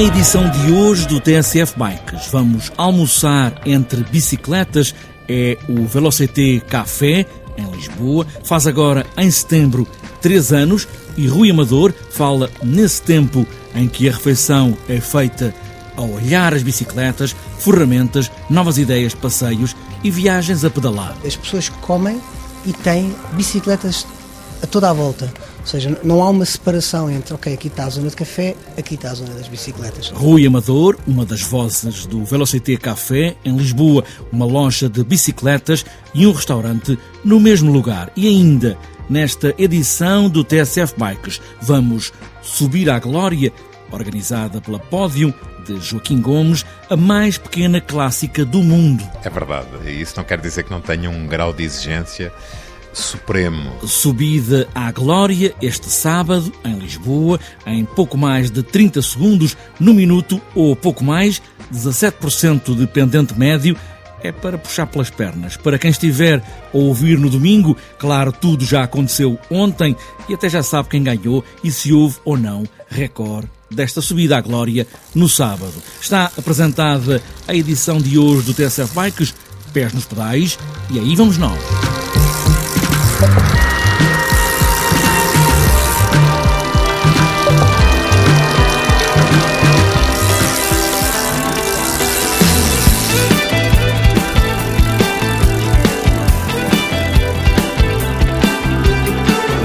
Na edição de hoje do TSF Bikes, vamos almoçar entre bicicletas. É o Velocity Café, em Lisboa. Faz agora, em setembro, três anos. E Rui Amador fala nesse tempo em que a refeição é feita a olhar as bicicletas, ferramentas, novas ideias, passeios e viagens a pedalar. As pessoas comem e têm bicicletas a toda a volta. Ou seja, não há uma separação entre, ok, aqui está a zona de café, aqui está a zona das bicicletas. Rui Amador, uma das vozes do Velocity Café, em Lisboa, uma loja de bicicletas e um restaurante no mesmo lugar. E ainda, nesta edição do TSF Bikes, vamos subir à glória, organizada pela Pódio, de Joaquim Gomes, a mais pequena clássica do mundo. É verdade, e isso não quer dizer que não tenha um grau de exigência supremo. Subida à glória este sábado em Lisboa, em pouco mais de 30 segundos no minuto ou pouco mais, 17% de pendente médio. É para puxar pelas pernas. Para quem estiver a ouvir no domingo, claro, tudo já aconteceu ontem e até já sabe quem ganhou e se houve ou não recorde desta subida à glória no sábado. Está apresentada a edição de hoje do TSF Bikes, pés nos pedais, e aí vamos nós.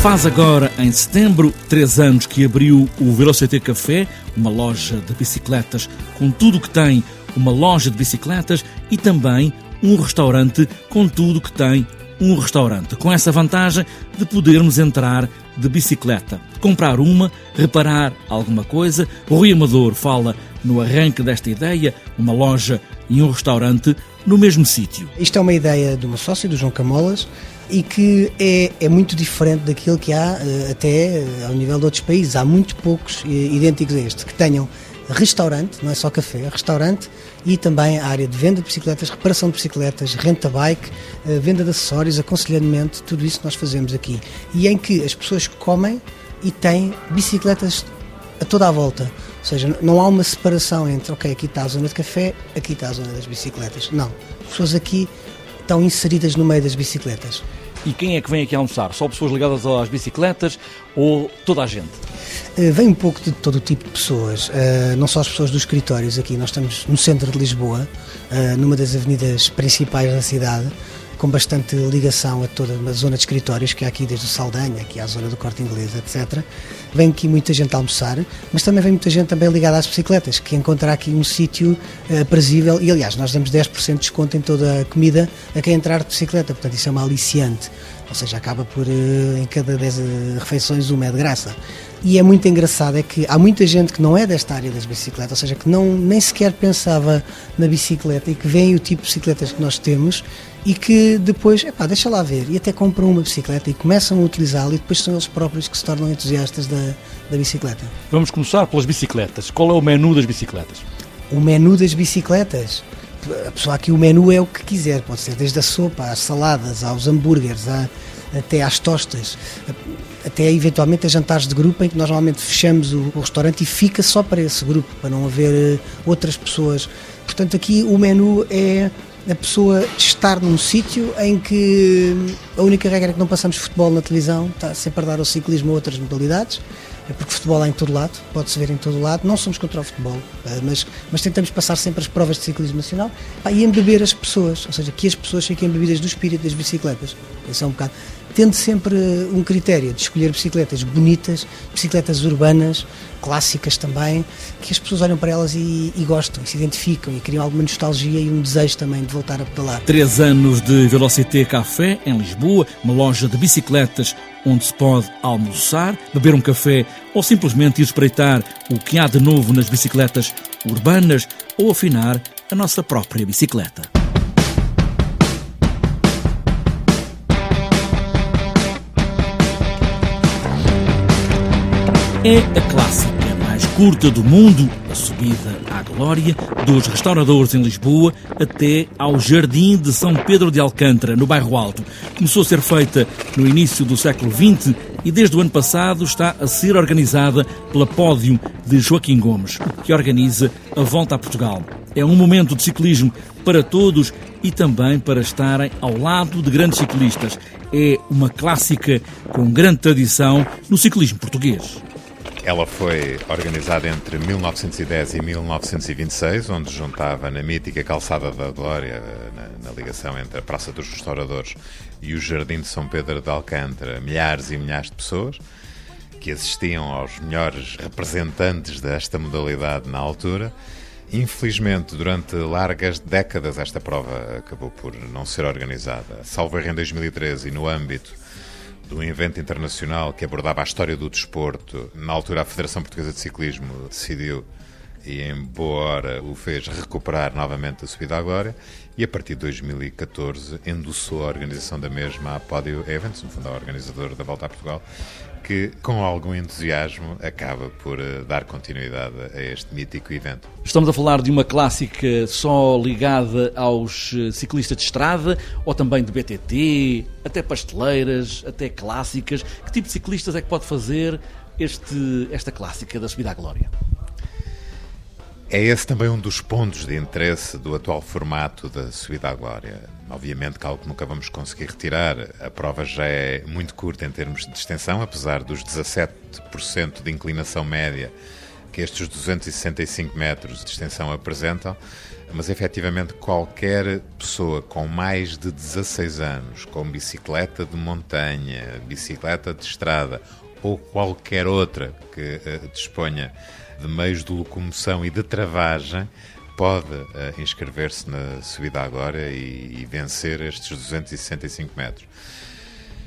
Faz agora, em setembro, três anos que abriu o Velocity Café, uma loja de bicicletas com tudo o que tem uma loja de bicicletas e também um restaurante com tudo o que tem um restaurante, com essa vantagem de podermos entrar de bicicleta, comprar uma, reparar alguma coisa. O Rui Amador fala no arranque desta ideia, uma loja e um restaurante no mesmo sítio. Isto é uma ideia de uma sócia, do João Camolas, e que é, é muito diferente daquilo que há eh, até eh, ao nível de outros países. Há muito poucos eh, idênticos a este, que tenham restaurante, não é só café, é restaurante e também a área de venda de bicicletas, reparação de bicicletas, renta bike, venda de acessórios, aconselhamento, tudo isso nós fazemos aqui. E em que as pessoas comem e têm bicicletas a toda a volta. Ou seja, não há uma separação entre, ok, aqui está a zona de café, aqui está a zona das bicicletas. Não. As pessoas aqui estão inseridas no meio das bicicletas. E quem é que vem aqui almoçar? Só pessoas ligadas às bicicletas ou toda a gente? Uh, vem um pouco de todo o tipo de pessoas, uh, não só as pessoas dos escritórios aqui. Nós estamos no centro de Lisboa, uh, numa das avenidas principais da cidade, com bastante ligação a toda a zona de escritórios, que há aqui desde o Saldanha, aqui à zona do Corte Inglês, etc. Vem aqui muita gente a almoçar, mas também vem muita gente também ligada às bicicletas, que encontra aqui um sítio uh, aprazível. E aliás, nós damos 10% de desconto em toda a comida a quem entrar de bicicleta, portanto isso é uma aliciante. Ou seja, acaba por, uh, em cada 10 refeições, uma é de graça. E é muito engraçado é que há muita gente que não é desta área das bicicletas, ou seja, que não, nem sequer pensava na bicicleta e que vem o tipo de bicicletas que nós temos e que depois, epá, deixa lá ver, e até compram uma bicicleta e começam a utilizá-la e depois são eles próprios que se tornam entusiastas da, da bicicleta. Vamos começar pelas bicicletas. Qual é o menu das bicicletas? O menu das bicicletas? A pessoa aqui, o menu é o que quiser, pode ser desde a sopa, às saladas, aos hambúrgueres, à, até às tostas até eventualmente a jantares de grupo em que nós normalmente fechamos o, o restaurante e fica só para esse grupo, para não haver uh, outras pessoas. Portanto, aqui o menu é a pessoa estar num sítio em que a única regra é que não passamos futebol na televisão, está sempre a dar ao ciclismo ou outras modalidades, é porque futebol há em todo lado, pode-se ver em todo lado. Não somos contra o futebol, eh, mas, mas tentamos passar sempre as provas de ciclismo nacional e embeber as pessoas, ou seja, que as pessoas fiquem embebidas do espírito das bicicletas. Isso é um bocado tendo sempre um critério de escolher bicicletas bonitas, bicicletas urbanas, clássicas também, que as pessoas olham para elas e, e, gostam, e se identificam e criam alguma nostalgia e um desejo também de voltar a pedalar. Três anos de Velocité Café em Lisboa, uma loja de bicicletas onde se pode almoçar, beber um café ou simplesmente ir espreitar o que há de novo nas bicicletas urbanas ou afinar a nossa própria bicicleta. É a clássica mais curta do mundo, a subida à glória dos restauradores em Lisboa até ao Jardim de São Pedro de Alcântara, no bairro Alto. Começou a ser feita no início do século XX e desde o ano passado está a ser organizada pela Pódium de Joaquim Gomes, que organiza a Volta a Portugal. É um momento de ciclismo para todos e também para estarem ao lado de grandes ciclistas. É uma clássica com grande tradição no ciclismo português. Ela foi organizada entre 1910 e 1926, onde juntava na mítica Calçada da Glória, na, na, ligação entre a Praça dos Restauradores e o Jardim de São Pedro de Alcântara, milhares e milhares de pessoas que assistiam aos melhores representantes desta modalidade na altura. Infelizmente, durante largas décadas, esta prova acabou por não ser organizada. Salvo em 2013 e no âmbito de um evento internacional que abordava a história do desporto. Na altura, a Federação Portuguesa de Ciclismo decidiu, e em boa hora o fez, recuperar novamente a subida à glória, e a partir de 2014 endossou a organização da mesma à Pódio Events, no fundo, a organizador da Volta a Portugal, que, com algum entusiasmo, acaba por uh, dar continuidade a este mítico evento. Estamos a falar de uma clássica só ligada aos eh, ciclistas de estrada ou também de BTT, até pasteleiras, até clássicas? Que tipo de ciclistas é que pode fazer este, esta clássica da Subida à Glória? É esse também um dos pontos de interesse do atual formato da Subida à Glória. Obviamente que algo que nunca vamos conseguir retirar. A prova já é muito curta em termos de extensão, apesar dos 17% de inclinação média que estes 265 metros de extensão apresentam. Mas efetivamente qualquer pessoa com mais de 16 anos, com bicicleta de montanha, bicicleta de estrada ou qualquer outra que uh, disponha de meios de locomoção e de travagem, pode uh, inscrever-se na subida agora e, e, vencer estes 265 metros.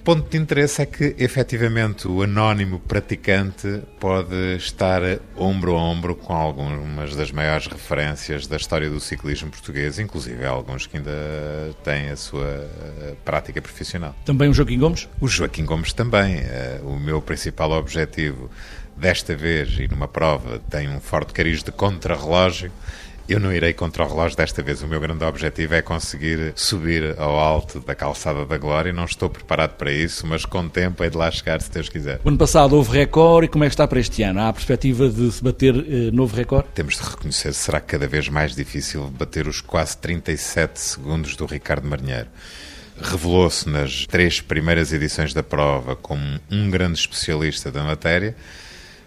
Ponto de interesse é que, efetivamente, o anónimo praticante pode estar ombro a ombro com algumas das maiores referências da história do ciclismo português, inclusive alguns que ainda têm a sua eh, prática profissional. Também o Joaquim Gomes? O Joaquim Gomes também. Uh, o meu principal objetivo desta vez e numa prova tem um forte cariz de contrarrelógio. Eu não irei contra o relógio desta vez. O meu grande objetivo é conseguir subir ao alto da calçada da glória. Não estou preparado para isso, mas com tempo é de lá chegar, se Deus quiser. O ano passado houve recorde e como é que está para este ano? Há a perspectiva de se bater uh, novo recorde? Temos de reconhecer, será cada vez mais difícil bater os quase 37 segundos do Ricardo Marinheiro revelou-se nas três primeiras edições da prova como um grande especialista da matéria.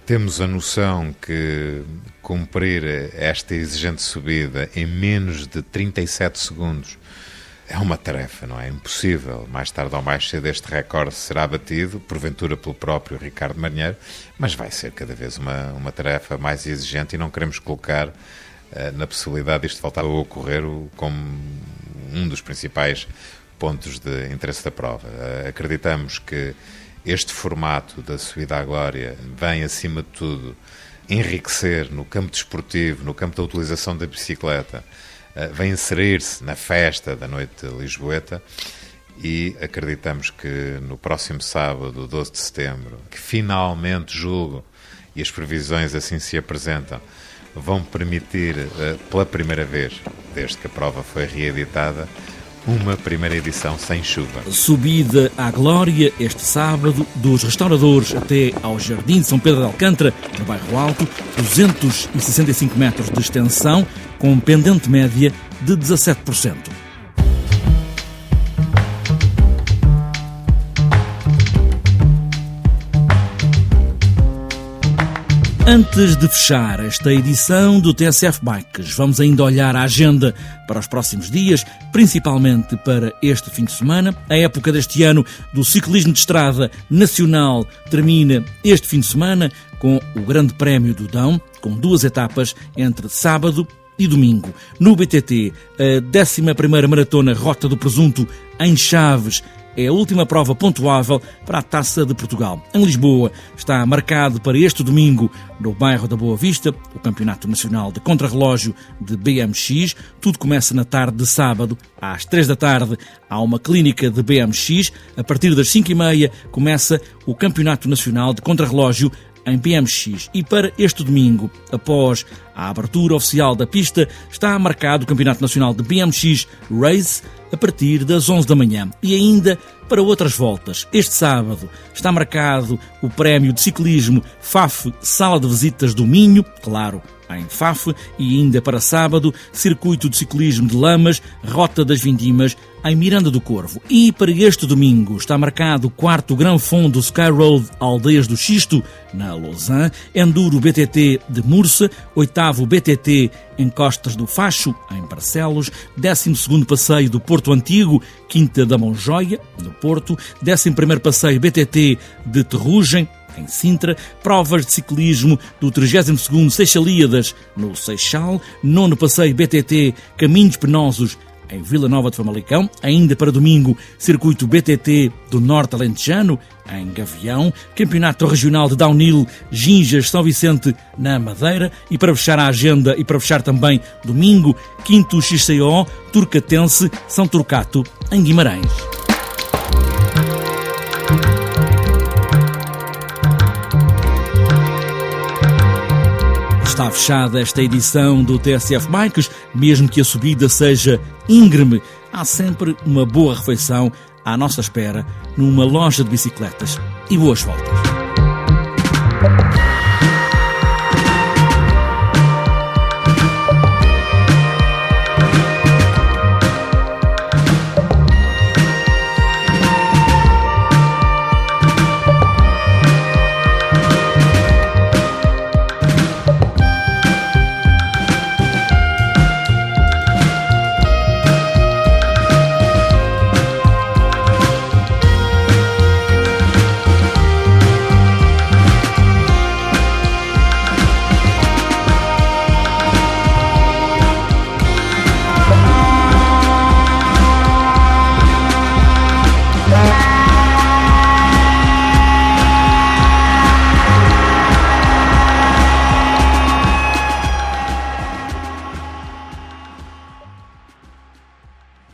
Temos a noção que cumprir esta exigente subida em menos de 37 segundos é uma tarefa, não é? Impossível. Mais tarde ou mais cedo este recorde será batido, porventura pelo próprio Ricardo Marinheiro, mas vai ser cada vez uma, uma tarefa mais exigente e não queremos colocar uh, na possibilidade disto voltar a ocorrer como um dos principais pontos de interesse da prova. Uh, acreditamos que este formato da subida à glória vem, acima de tudo, enriquecer no campo desportivo, no campo da utilização da bicicleta, eh, vem inserir-se na festa da noite lisboeta e acreditamos que no próximo sábado, 12 de setembro, que finalmente julgo, e as previsões assim se apresentam, vão permitir, eh, pela primeira vez, desde que a prova foi reeditada, uma primeira edição sem chuva. Subida à glória este sábado, dos restauradores até ao Jardim de São Pedro de Alcântara, no bairro Alto, 265 metros de extensão, com pendente média de 17%. Antes de fechar esta edição do TSF Bikes, vamos ainda olhar a agenda para os próximos dias, principalmente para este fim de semana. A época deste ano do ciclismo de estrada nacional termina este fim de semana com o Grande Prémio do Dão, com duas etapas entre sábado e domingo. No BTT, a 11 Maratona Rota do Presunto em Chaves é a última prova pontuável para a Taça de Portugal. Em Lisboa está marcado para este domingo, no bairro da Boa Vista, o Campeonato Nacional de Contrarrelógio de BMX. Tudo começa na tarde de sábado, às três da tarde. Há uma clínica de BMX. A partir das cinco e meia começa o Campeonato Nacional de Contrarrelógio em BMX. E para este domingo, após a abertura oficial da pista, está marcado o Campeonato Nacional de BMX Race a partir das 11 da manhã. E ainda para outras voltas. Este sábado está marcado o prémio de ciclismo FAF Sala de Visitas do Minho, claro, em Faf e ainda para sábado, circuito de ciclismo de Lamas, Rota das Vindimas, em Miranda do Corvo. E para este domingo está marcado o quarto Gran Fundo Sky Road Aldeias do Xisto, na Lausanne, Enduro BTT de Mursa, oitavo BTT em Costas do Facho, em Barcelos, décimo segundo passeio do Porto Antigo, Quinta da Monjoia, no Porto, décimo primeiro passeio BTT de Terrugem, em Sintra, provas de ciclismo do 32º Seixalíadas no Seixal, nono passeio BTT Caminhos Penosos em Vila Nova de Famalicão, ainda para domingo, circuito BTT do Norte Alentejano, em Gavião, Campeonato Regional de Downhill Ginjas São Vicente, na Madeira, e para fechar a agenda e para fechar também domingo, quinto XCO Turcatense São Turcato, em Guimarães. Está fechada esta edição do TSF Bikes, mesmo que a subida seja íngreme, há sempre uma boa refeição à nossa espera numa loja de bicicletas. E boas voltas!